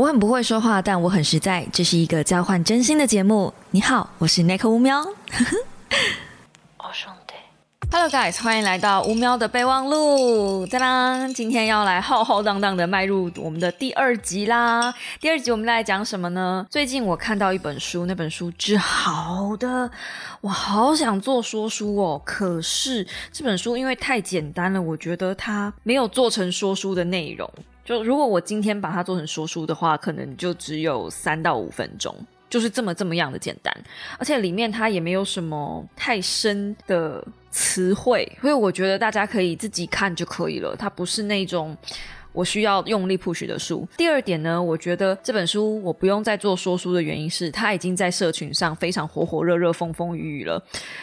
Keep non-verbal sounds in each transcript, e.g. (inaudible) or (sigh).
我很不会说话，但我很实在。这是一个交换真心的节目。你好，我是 Nick 乌喵。(laughs) Hello guys，欢迎来到乌喵的备忘录。当当，今天要来浩浩荡荡的迈入我们的第二集啦。第二集我们来讲什么呢？最近我看到一本书，那本书之好的，我好想做说书哦。可是这本书因为太简单了，我觉得它没有做成说书的内容。就如果我今天把它做成说书的话，可能就只有三到五分钟，就是这么这么样的简单，而且里面它也没有什么太深的词汇，所以我觉得大家可以自己看就可以了，它不是那种。我需要用力 push 的书。第二点呢，我觉得这本书我不用再做说书的原因是，它已经在社群上非常火火热热、风风雨雨了。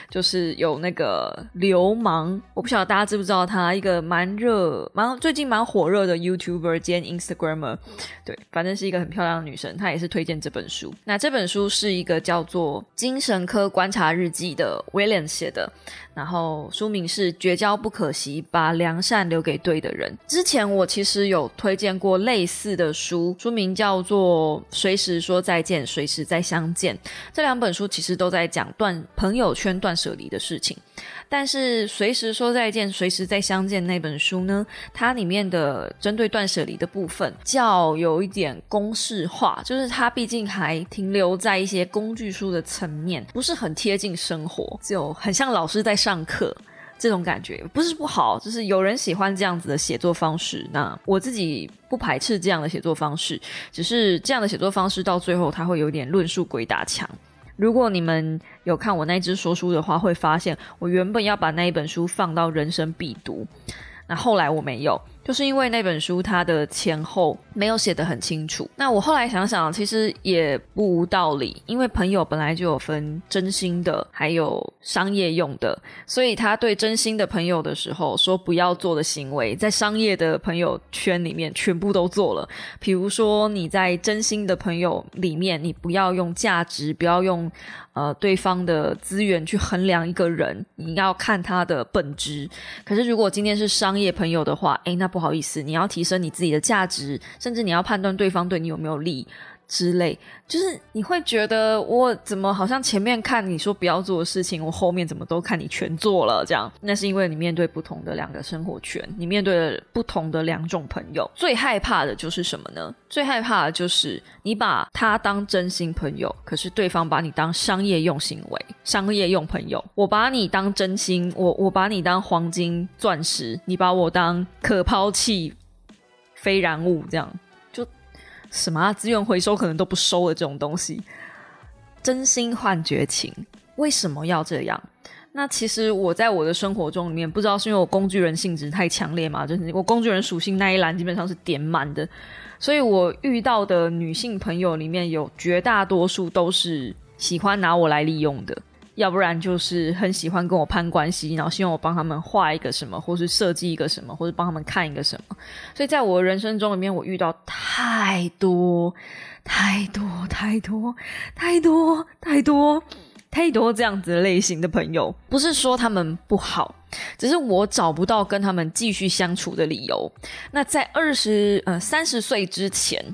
就是有那个流氓，我不晓得大家知不知道他，一个蛮热、蛮最近蛮火热的 YouTuber 兼 Instagramer，对，反正是一个很漂亮的女生，她也是推荐这本书。那这本书是一个叫做《精神科观察日记》的 William 写的。然后书名是《绝交不可惜，把良善留给对的人》。之前我其实有推荐过类似的书，书名叫做《随时说再见，随时再相见》。这两本书其实都在讲断朋友圈断舍离的事情。但是随时说再见，随时再相见那本书呢？它里面的针对断舍离的部分，较有一点公式化，就是它毕竟还停留在一些工具书的层面，不是很贴近生活，就很像老师在上课这种感觉。不是不好，就是有人喜欢这样子的写作方式，那我自己不排斥这样的写作方式，只是这样的写作方式到最后，它会有点论述鬼打墙。如果你们有看我那支说书的话，会发现我原本要把那一本书放到人生必读，那后来我没有。就是因为那本书它的前后没有写得很清楚，那我后来想想，其实也不无道理，因为朋友本来就有分真心的，还有商业用的，所以他对真心的朋友的时候说不要做的行为，在商业的朋友圈里面全部都做了。比如说你在真心的朋友里面，你不要用价值，不要用呃对方的资源去衡量一个人，你要看他的本质。可是如果今天是商业朋友的话，诶，那不好意思，你要提升你自己的价值，甚至你要判断对方对你有没有利。之类。就是你会觉得我怎么好像前面看你说不要做的事情，我后面怎么都看你全做了这样？那是因为你面对不同的两个生活圈，你面对了不同的两种朋友。最害怕的就是什么呢？最害怕的就是你把他当真心朋友，可是对方把你当商业用行为、商业用朋友。我把你当真心，我我把你当黄金钻石，你把我当可抛弃非燃物这样。什么资源回收可能都不收的这种东西，真心换绝情，为什么要这样？那其实我在我的生活中里面，不知道是因为我工具人性质太强烈嘛，就是我工具人属性那一栏基本上是点满的，所以我遇到的女性朋友里面有绝大多数都是喜欢拿我来利用的。要不然就是很喜欢跟我攀关系，然后希望我帮他们画一个什么，或是设计一个什么，或者帮他们看一个什么。所以在我人生中里面，我遇到太多、太多、太多、太多、太多、太多这样子类型的朋友。不是说他们不好，只是我找不到跟他们继续相处的理由。那在二十呃三十岁之前。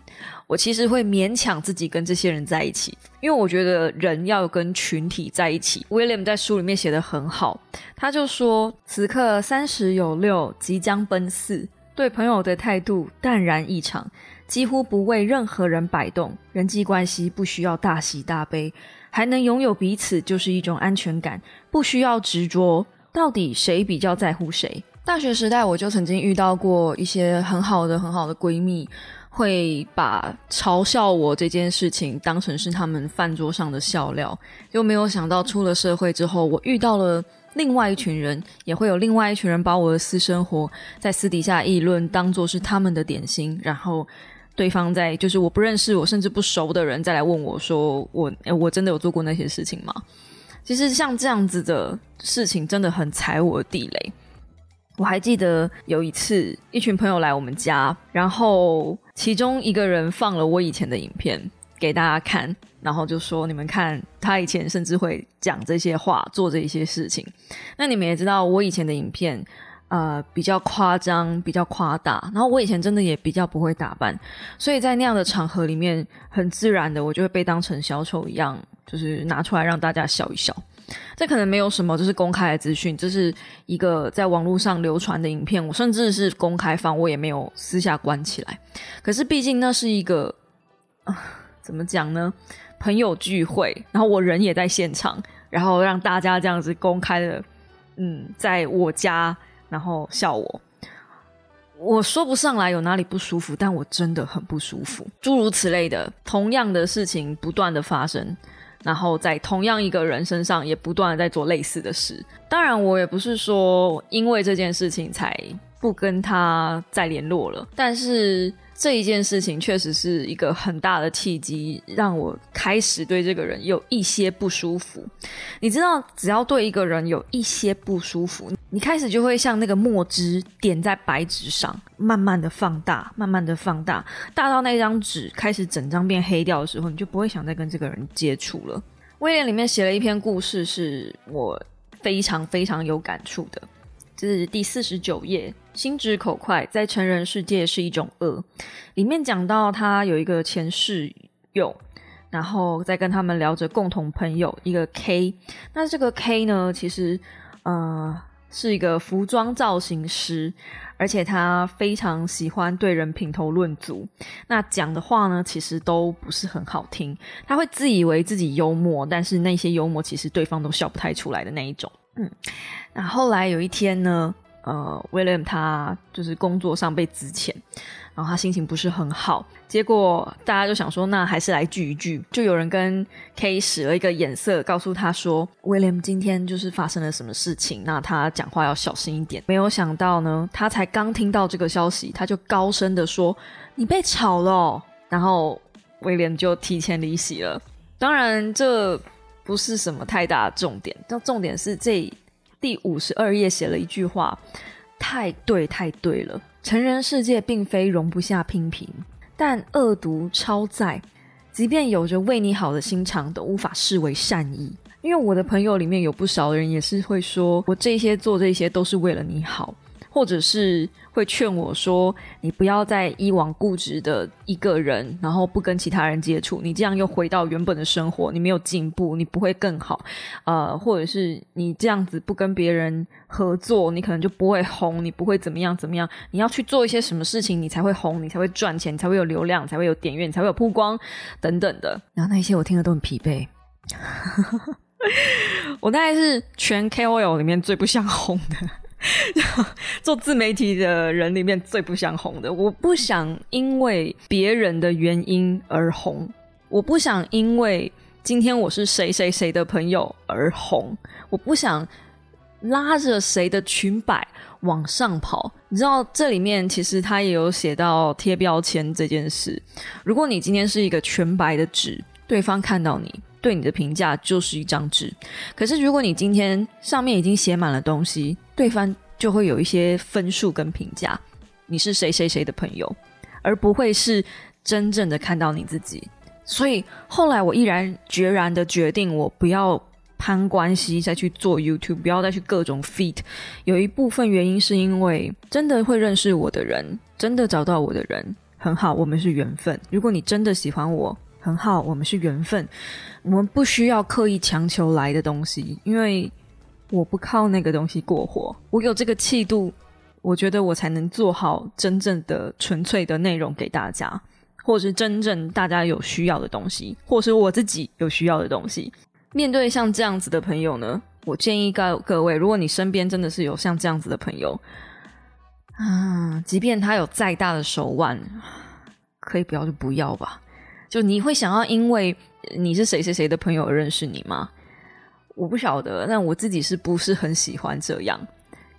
我其实会勉强自己跟这些人在一起，因为我觉得人要跟群体在一起。William 在书里面写的很好，他就说：“此刻三十有六，即将奔四，对朋友的态度淡然异常，几乎不为任何人摆动。人际关系不需要大喜大悲，还能拥有彼此就是一种安全感，不需要执着到底谁比较在乎谁。”大学时代我就曾经遇到过一些很好的、很好的闺蜜。会把嘲笑我这件事情当成是他们饭桌上的笑料，又没有想到出了社会之后，我遇到了另外一群人，也会有另外一群人把我的私生活在私底下议论，当做是他们的点心，然后对方在就是我不认识我甚至不熟的人再来问我说我我真的有做过那些事情吗？其实像这样子的事情真的很踩我地雷。我还记得有一次，一群朋友来我们家，然后其中一个人放了我以前的影片给大家看，然后就说：“你们看，他以前甚至会讲这些话，做这一些事情。”那你们也知道，我以前的影片，呃比较夸张、比较夸大。然后我以前真的也比较不会打扮，所以在那样的场合里面，很自然的我就会被当成小丑一样，就是拿出来让大家笑一笑。这可能没有什么，就是公开的资讯，这是一个在网络上流传的影片，我甚至是公开放，我也没有私下关起来。可是毕竟那是一个，怎么讲呢？朋友聚会，然后我人也在现场，然后让大家这样子公开的，嗯，在我家，然后笑我，我说不上来有哪里不舒服，但我真的很不舒服。诸如此类的，同样的事情不断的发生。然后在同样一个人身上也不断的在做类似的事。当然，我也不是说因为这件事情才不跟他再联络了，但是这一件事情确实是一个很大的契机，让我开始对这个人有一些不舒服。你知道，只要对一个人有一些不舒服，你开始就会像那个墨汁点在白纸上，慢慢的放大，慢慢的放大，大到那张纸开始整张变黑掉的时候，你就不会想再跟这个人接触了。威廉里面写了一篇故事，是我非常非常有感触的，这是第四十九页。心直口快，在成人世界是一种恶。里面讲到他有一个前室友，然后在跟他们聊着共同朋友一个 K。那这个 K 呢，其实呃是一个服装造型师。而且他非常喜欢对人品头论足，那讲的话呢，其实都不是很好听。他会自以为自己幽默，但是那些幽默其实对方都笑不太出来的那一种。嗯，那后来有一天呢，呃，William 他就是工作上被辞遣。然后他心情不是很好，结果大家就想说，那还是来聚一聚。就有人跟 K 使了一个眼色，告诉他说，William 今天就是发生了什么事情，那他讲话要小心一点。没有想到呢，他才刚听到这个消息，他就高声的说：“你被炒了。”然后威廉就提前离席了。当然，这不是什么太大重点，但重点是这第五十二页写了一句话，太对，太对了。成人世界并非容不下批评，但恶毒超载，即便有着为你好的心肠，都无法视为善意。因为我的朋友里面有不少人也是会说，我这些做这些都是为了你好。或者是会劝我说：“你不要再以往固执的一个人，然后不跟其他人接触，你这样又回到原本的生活，你没有进步，你不会更好。呃，或者是你这样子不跟别人合作，你可能就不会红，你不会怎么样怎么样。你要去做一些什么事情，你才会红，你才会赚钱，才会有流量，才会有点阅，才会有曝光等等的。(laughs) 然后那些我听的都很疲惫。(laughs) 我大概是全 KOL 里面最不想红的。” (laughs) 做自媒体的人里面最不想红的，我不想因为别人的原因而红，我不想因为今天我是谁谁谁的朋友而红，我不想拉着谁的裙摆往上跑。你知道这里面其实他也有写到贴标签这件事。如果你今天是一个全白的纸，对方看到你对你的评价就是一张纸。可是如果你今天上面已经写满了东西。对方就会有一些分数跟评价，你是谁谁谁的朋友，而不会是真正的看到你自己。所以后来我毅然决然的决定，我不要攀关系再去做 YouTube，不要再去各种 feat。有一部分原因是因为真的会认识我的人，真的找到我的人很好，我们是缘分。如果你真的喜欢我，很好，我们是缘分。我们不需要刻意强求来的东西，因为。我不靠那个东西过活，我有这个气度，我觉得我才能做好真正的纯粹的内容给大家，或是真正大家有需要的东西，或是我自己有需要的东西。面对像这样子的朋友呢，我建议各各位，如果你身边真的是有像这样子的朋友，啊，即便他有再大的手腕，可以不要就不要吧。就你会想要因为你是谁谁谁的朋友而认识你吗？我不晓得，但我自己是不是很喜欢这样？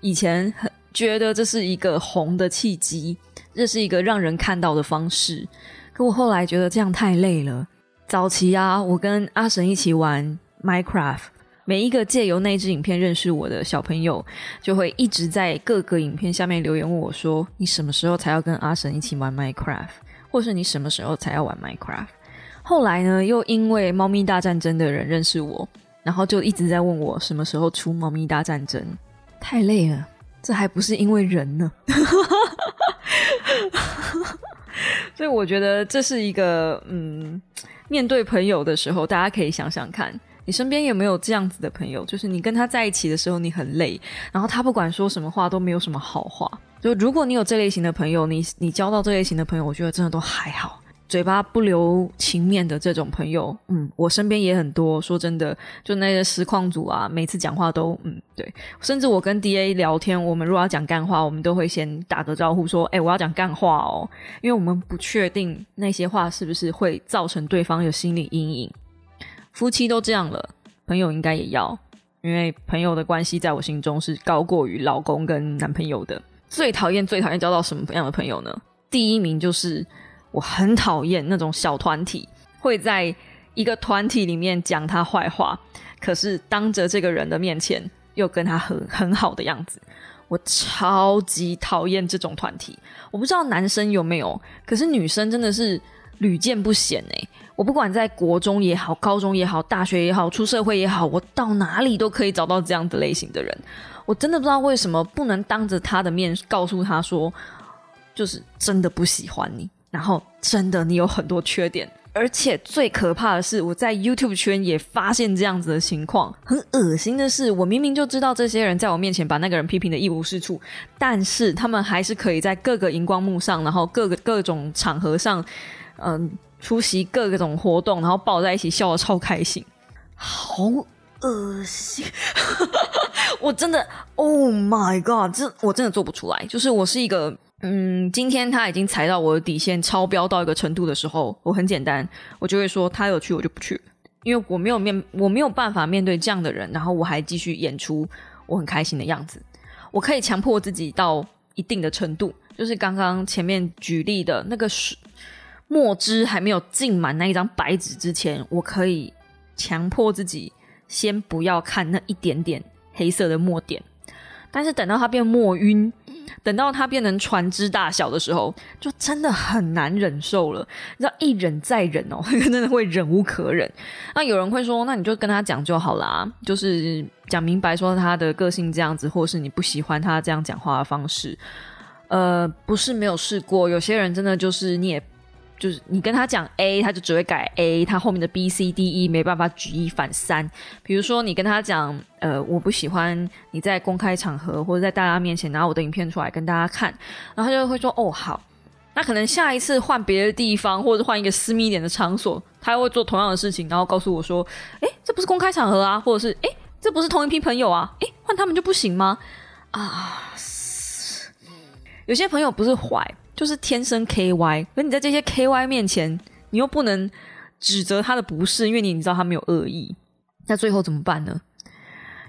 以前很觉得这是一个红的契机，这是一个让人看到的方式。可我后来觉得这样太累了。早期啊，我跟阿神一起玩 Minecraft，每一个借由那支影片认识我的小朋友，就会一直在各个影片下面留言问我说：“你什么时候才要跟阿神一起玩 Minecraft？或是你什么时候才要玩 Minecraft？” 后来呢，又因为《猫咪大战争》的人认识我。然后就一直在问我什么时候出《猫咪大战争》，太累了，这还不是因为人呢。(laughs) 所以我觉得这是一个嗯，面对朋友的时候，大家可以想想看。你身边有没有这样子的朋友？就是你跟他在一起的时候，你很累，然后他不管说什么话都没有什么好话。就如果你有这类型的朋友，你你交到这类型的朋友，我觉得真的都还好。嘴巴不留情面的这种朋友，嗯，我身边也很多。说真的，就那些实况组啊，每次讲话都嗯对。甚至我跟 D A 聊天，我们如果要讲干话，我们都会先打个招呼说：“哎，我要讲干话哦。”因为我们不确定那些话是不是会造成对方有心理阴影。夫妻都这样了，朋友应该也要，因为朋友的关系在我心中是高过于老公跟男朋友的。最讨厌、最讨厌交到什么样的朋友呢？第一名就是我很讨厌那种小团体会在一个团体里面讲他坏话，可是当着这个人的面前又跟他很很好的样子。我超级讨厌这种团体。我不知道男生有没有，可是女生真的是屡见不鲜哎。我不管在国中也好，高中也好，大学也好，出社会也好，我到哪里都可以找到这样的类型的人。我真的不知道为什么不能当着他的面告诉他说，就是真的不喜欢你，然后真的你有很多缺点，而且最可怕的是，我在 YouTube 圈也发现这样子的情况。很恶心的是，我明明就知道这些人在我面前把那个人批评的一无是处，但是他们还是可以在各个荧光幕上，然后各个各种场合上，嗯。出席各种活动，然后抱在一起笑的超开心，好恶心！(laughs) 我真的，Oh my god，这我真的做不出来。就是我是一个，嗯，今天他已经踩到我的底线，超标到一个程度的时候，我很简单，我就会说他有去我就不去，因为我没有面，我没有办法面对这样的人，然后我还继续演出我很开心的样子。我可以强迫自己到一定的程度，就是刚刚前面举例的那个是。墨汁还没有浸满那一张白纸之前，我可以强迫自己先不要看那一点点黑色的墨点。但是等到它变墨晕，等到它变成船只大小的时候，就真的很难忍受了。你知道，一忍再忍哦，(laughs) 真的会忍无可忍。那有人会说，那你就跟他讲就好啦，就是讲明白说他的个性这样子，或是你不喜欢他这样讲话的方式。呃，不是没有试过，有些人真的就是你也。就是你跟他讲 A，他就只会改 A，他后面的 B、C、D、E 没办法举一反三。比如说你跟他讲，呃，我不喜欢你在公开场合或者在大家面前拿我的影片出来跟大家看，然后他就会说哦好。那可能下一次换别的地方或者换一个私密一点的场所，他会做同样的事情，然后告诉我说，哎，这不是公开场合啊，或者是哎，这不是同一批朋友啊，哎，换他们就不行吗？啊，有些朋友不是坏。就是天生 K Y，可你在这些 K Y 面前，你又不能指责他的不是，因为你你知道他没有恶意。那最后怎么办呢？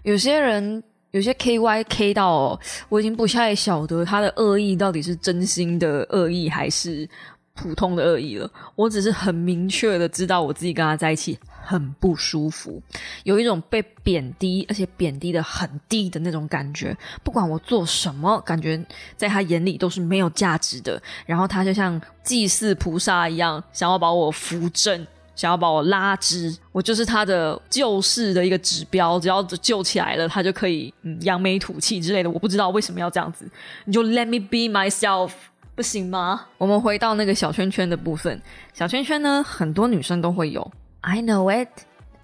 有些人有些 K Y K 到，我已经不太晓得他的恶意到底是真心的恶意还是普通的恶意了。我只是很明确的知道我自己跟他在一起。很不舒服，有一种被贬低，而且贬低的很低的那种感觉。不管我做什么，感觉在他眼里都是没有价值的。然后他就像祭祀菩萨一样，想要把我扶正，想要把我拉直。我就是他的救世的一个指标，只要救起来了，他就可以嗯扬眉吐气之类的。我不知道为什么要这样子，你就 Let me be myself，不行吗？我们回到那个小圈圈的部分，小圈圈呢，很多女生都会有。I know it，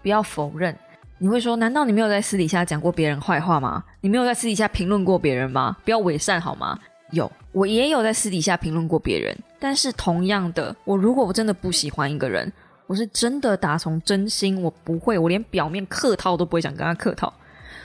不要否认。你会说，难道你没有在私底下讲过别人坏话吗？你没有在私底下评论过别人吗？不要伪善好吗？有，我也有在私底下评论过别人。但是同样的，我如果我真的不喜欢一个人，我是真的打从真心，我不会，我连表面客套都不会想跟他客套。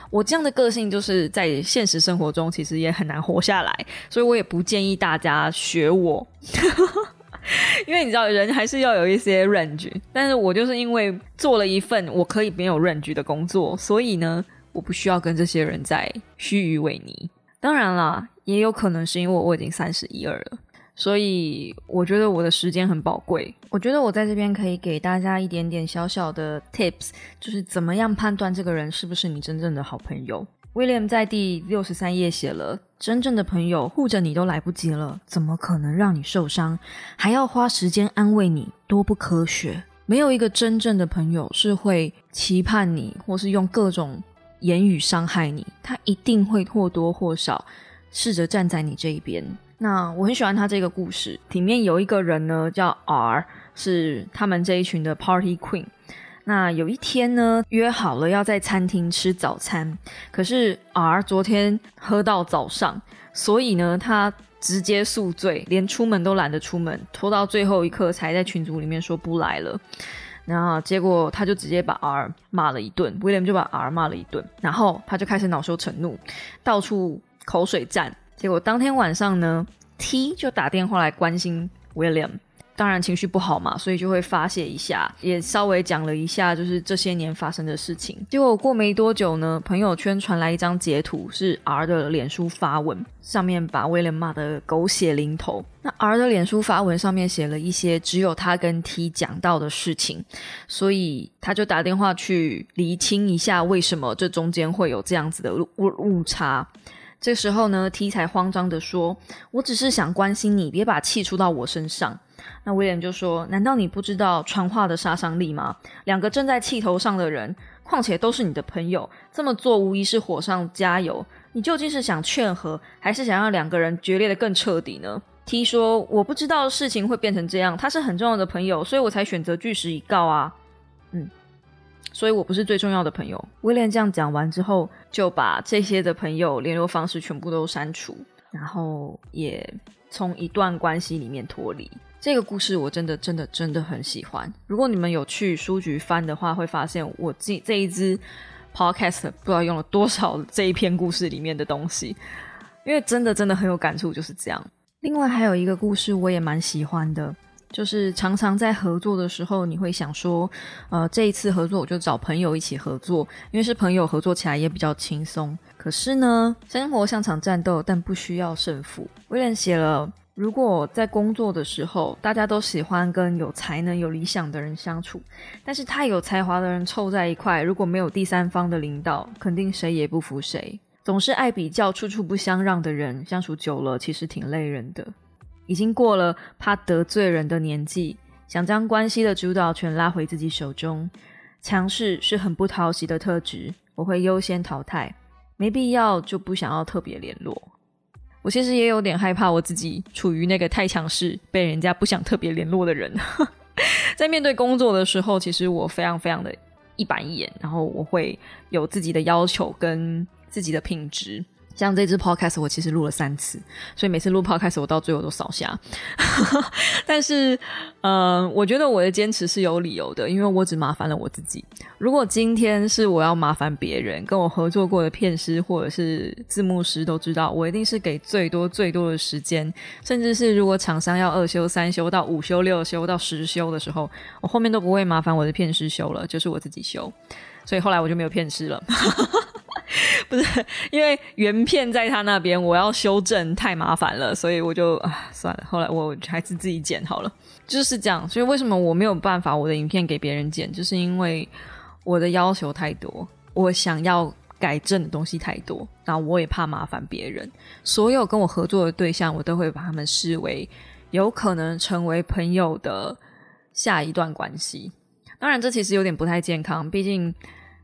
我这样的个性就是在现实生活中其实也很难活下来，所以我也不建议大家学我。(laughs) (laughs) 因为你知道，人还是要有一些 range，但是我就是因为做了一份我可以没有 range 的工作，所以呢，我不需要跟这些人在虚与委尼。当然啦，也有可能是因为我已经三十一二了，所以我觉得我的时间很宝贵。我觉得我在这边可以给大家一点点小小的 tips，就是怎么样判断这个人是不是你真正的好朋友。William 在第六十三页写了：“真正的朋友护着你都来不及了，怎么可能让你受伤？还要花时间安慰你，多不科学！没有一个真正的朋友是会期盼你，或是用各种言语伤害你。他一定会或多或少试着站在你这一边。那我很喜欢他这个故事，里面有一个人呢叫 R，是他们这一群的 Party Queen。那有一天呢，约好了要在餐厅吃早餐，可是 R 昨天喝到早上，所以呢，他直接宿醉，连出门都懒得出门，拖到最后一刻才在群组里面说不来了。然后结果他就直接把 R 骂了一顿，William 就把 R 骂了一顿，然后他就开始恼羞成怒，到处口水战。结果当天晚上呢，T 就打电话来关心 William。当然情绪不好嘛，所以就会发泄一下，也稍微讲了一下，就是这些年发生的事情。结果过没多久呢，朋友圈传来一张截图，是 R 的脸书发文，上面把威廉骂得狗血淋头。那 R 的脸书发文上面写了一些只有他跟 T 讲到的事情，所以他就打电话去厘清一下，为什么这中间会有这样子的误误差。这时候呢，T 才慌张的说：“我只是想关心你，别把气出到我身上。”那威廉就说：“难道你不知道传话的杀伤力吗？两个正在气头上的人，况且都是你的朋友，这么做无疑是火上加油。你究竟是想劝和，还是想让两个人决裂的更彻底呢？”T 说：“我不知道事情会变成这样，他是很重要的朋友，所以我才选择据实以告啊。”嗯，所以我不是最重要的朋友。威廉这样讲完之后，就把这些的朋友联络方式全部都删除，然后也从一段关系里面脱离。这个故事我真的真的真的很喜欢。如果你们有去书局翻的话，会发现我这这一支 podcast 不知道用了多少这一篇故事里面的东西，因为真的真的很有感触，就是这样。另外还有一个故事我也蛮喜欢的，就是常常在合作的时候，你会想说，呃，这一次合作我就找朋友一起合作，因为是朋友合作起来也比较轻松。可是呢，生活像场战斗，但不需要胜负。威廉写了。如果在工作的时候，大家都喜欢跟有才能、有理想的人相处，但是太有才华的人凑在一块，如果没有第三方的领导，肯定谁也不服谁。总是爱比较、处处不相让的人，相处久了其实挺累人的。已经过了怕得罪人的年纪，想将关系的主导权拉回自己手中，强势是很不讨喜的特质，我会优先淘汰，没必要就不想要特别联络。我其实也有点害怕，我自己处于那个太强势、被人家不想特别联络的人。(laughs) 在面对工作的时候，其实我非常非常的一板一眼，然后我会有自己的要求跟自己的品质。像这支 podcast 我其实录了三次，所以每次录 podcast 我到最后都扫下。(laughs) 但是，嗯，我觉得我的坚持是有理由的，因为我只麻烦了我自己。如果今天是我要麻烦别人，跟我合作过的片师或者是字幕师都知道，我一定是给最多最多的时间，甚至是如果厂商要二休三休到五休六休到十休的时候，我后面都不会麻烦我的片师修了，就是我自己修。所以后来我就没有片师了。(laughs) (laughs) 不是因为原片在他那边，我要修正太麻烦了，所以我就啊算了。后来我还是自己剪好了，就是这样。所以为什么我没有办法我的影片给别人剪，就是因为我的要求太多，我想要改正的东西太多，然后我也怕麻烦别人。所有跟我合作的对象，我都会把他们视为有可能成为朋友的下一段关系。当然，这其实有点不太健康，毕竟。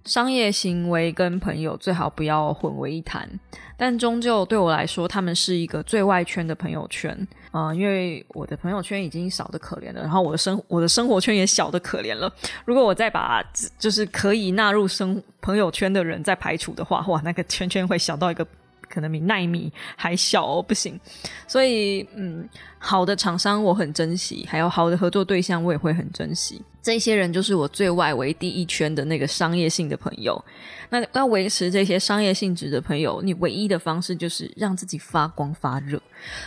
商业行为跟朋友最好不要混为一谈，但终究对我来说，他们是一个最外圈的朋友圈啊，因为我的朋友圈已经少的可怜了，然后我的生 (laughs) 我的生活圈也小的可怜了。如果我再把就是可以纳入生朋友圈的人再排除的话，哇，那个圈圈会小到一个。可能比奈米还小哦，不行。所以，嗯，好的厂商我很珍惜，还有好的合作对象我也会很珍惜。这些人就是我最外围第一圈的那个商业性的朋友。那要维持这些商业性质的朋友，你唯一的方式就是让自己发光发热。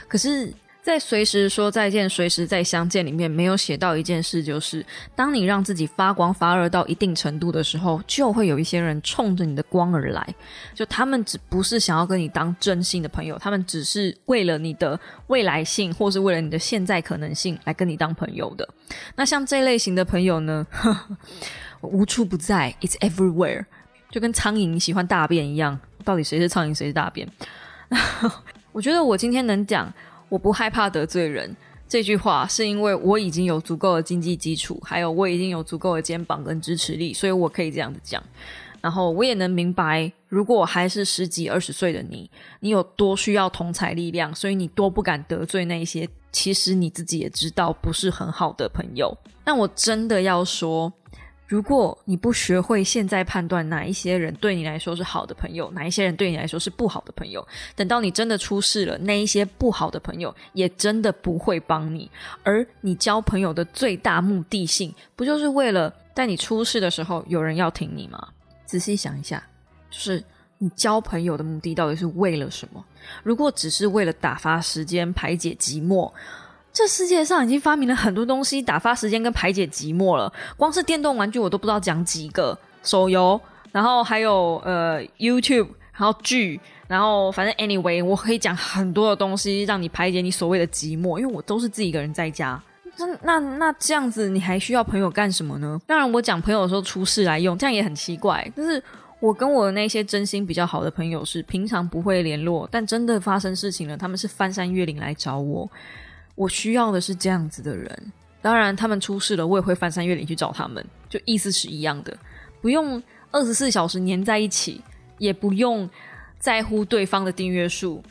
可是。在随时说再见、随时再相见里面，没有写到一件事，就是当你让自己发光发热到一定程度的时候，就会有一些人冲着你的光而来。就他们只不是想要跟你当真心的朋友，他们只是为了你的未来性，或是为了你的现在可能性来跟你当朋友的。那像这类型的朋友呢，(laughs) 无处不在，it's everywhere，就跟苍蝇喜欢大便一样。到底谁是苍蝇，谁是大便？(laughs) 我觉得我今天能讲。我不害怕得罪人这句话，是因为我已经有足够的经济基础，还有我已经有足够的肩膀跟支持力，所以我可以这样子讲。然后我也能明白，如果还是十几二十岁的你，你有多需要同才力量，所以你多不敢得罪那些其实你自己也知道不是很好的朋友。但我真的要说。如果你不学会现在判断哪一些人对你来说是好的朋友，哪一些人对你来说是不好的朋友，等到你真的出事了，那一些不好的朋友也真的不会帮你。而你交朋友的最大目的性，不就是为了在你出事的时候有人要挺你吗？仔细想一下，就是你交朋友的目的到底是为了什么？如果只是为了打发时间、排解寂寞。这世界上已经发明了很多东西打发时间跟排解寂寞了，光是电动玩具我都不知道讲几个，手游，然后还有呃 YouTube，然后剧，然后反正 anyway 我可以讲很多的东西让你排解你所谓的寂寞，因为我都是自己一个人在家。那那那这样子你还需要朋友干什么呢？当然我讲朋友的时候出事来用，这样也很奇怪。但是我跟我的那些真心比较好的朋友是平常不会联络，但真的发生事情了，他们是翻山越岭来找我。我需要的是这样子的人，当然他们出事了，我也会翻山越岭去找他们，就意思是一样的，不用二十四小时黏在一起，也不用在乎对方的订阅数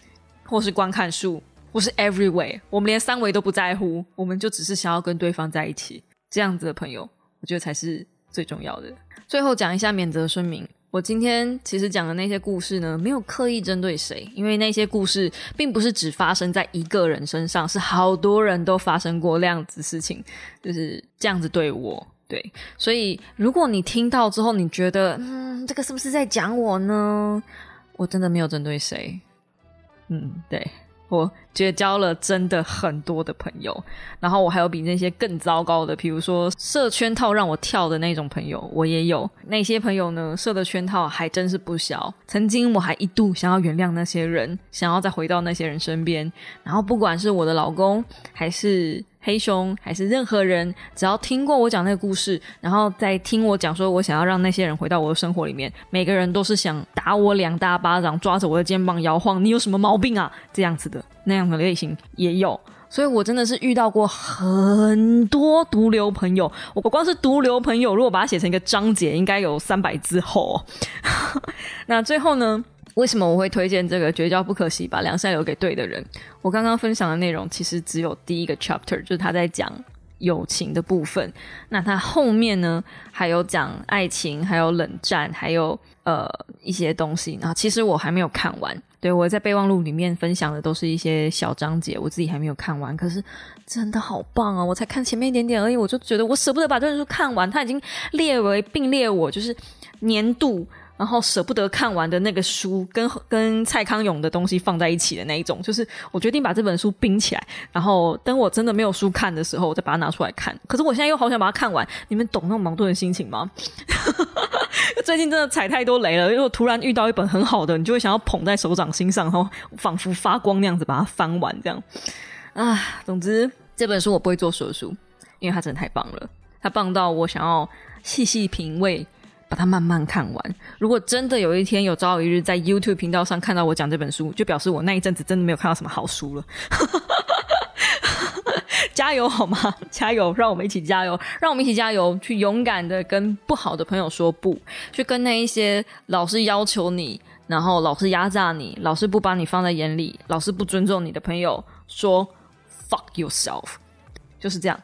或是观看数，或是 everywhere，我们连三维都不在乎，我们就只是想要跟对方在一起，这样子的朋友，我觉得才是最重要的。最后讲一下免责声明。我今天其实讲的那些故事呢，没有刻意针对谁，因为那些故事并不是只发生在一个人身上，是好多人都发生过量子事情，就是这样子对我，对，所以如果你听到之后，你觉得，嗯，这个是不是在讲我呢？我真的没有针对谁，嗯，对。我结交了真的很多的朋友，然后我还有比那些更糟糕的，比如说设圈套让我跳的那种朋友，我也有。那些朋友呢，设的圈套还真是不小。曾经我还一度想要原谅那些人，想要再回到那些人身边。然后不管是我的老公还是。黑熊还是任何人，只要听过我讲那个故事，然后再听我讲，说我想要让那些人回到我的生活里面，每个人都是想打我两大巴掌，抓着我的肩膀摇晃，你有什么毛病啊？这样子的那样的类型也有，所以我真的是遇到过很多毒瘤朋友。我光是毒瘤朋友，如果把它写成一个章节，应该有三百字厚。(laughs) 那最后呢？为什么我会推荐这个绝交不可惜，把良善留给对的人？我刚刚分享的内容其实只有第一个 chapter，就是他在讲友情的部分。那他后面呢，还有讲爱情，还有冷战，还有呃一些东西。然后其实我还没有看完，对我在备忘录里面分享的都是一些小章节，我自己还没有看完。可是真的好棒啊！我才看前面一点点而已，我就觉得我舍不得把这本书看完。它已经列为并列我就是年度。然后舍不得看完的那个书，跟跟蔡康永的东西放在一起的那一种，就是我决定把这本书冰起来，然后等我真的没有书看的时候，我再把它拿出来看。可是我现在又好想把它看完，你们懂那种矛盾的心情吗？(laughs) 最近真的踩太多雷了，因为突然遇到一本很好的，你就会想要捧在手掌心上，然后仿佛发光那样子把它翻完，这样啊。总之这本书我不会做说书，因为它真的太棒了，它棒到我想要细细品味。把它慢慢看完。如果真的有一天有朝一日在 YouTube 频道上看到我讲这本书，就表示我那一阵子真的没有看到什么好书了。(laughs) 加油好吗？(laughs) 加油！让我们一起加油！让我们一起加油，去勇敢的跟不好的朋友说不，去跟那一些老是要求你，然后老是压榨你，老是不把你放在眼里，老是不尊重你的朋友说 “fuck yourself”，就是这样。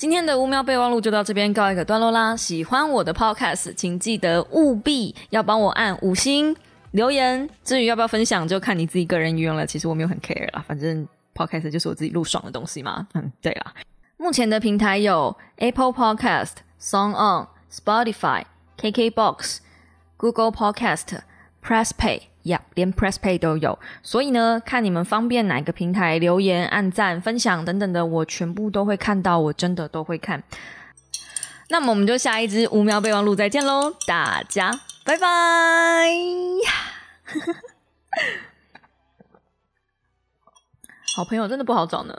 今天的五秒备忘录就到这边告一个段落啦！喜欢我的 podcast，请记得务必要帮我按五星留言。至于要不要分享，就看你自己个人意愿了。其实我没有很 care 啦，反正 podcast 就是我自己录爽的东西嘛。嗯，对啦。目前的平台有 Apple Podcast、Song On、Spotify、KKBox、Google Podcast、Press Pay。呀，连 Press Pay 都有，所以呢，看你们方便哪个平台留言、按赞、分享等等的，我全部都会看到，我真的都会看。那么我们就下一支五秒备忘录再见喽，大家拜拜！(laughs) 好朋友真的不好找呢。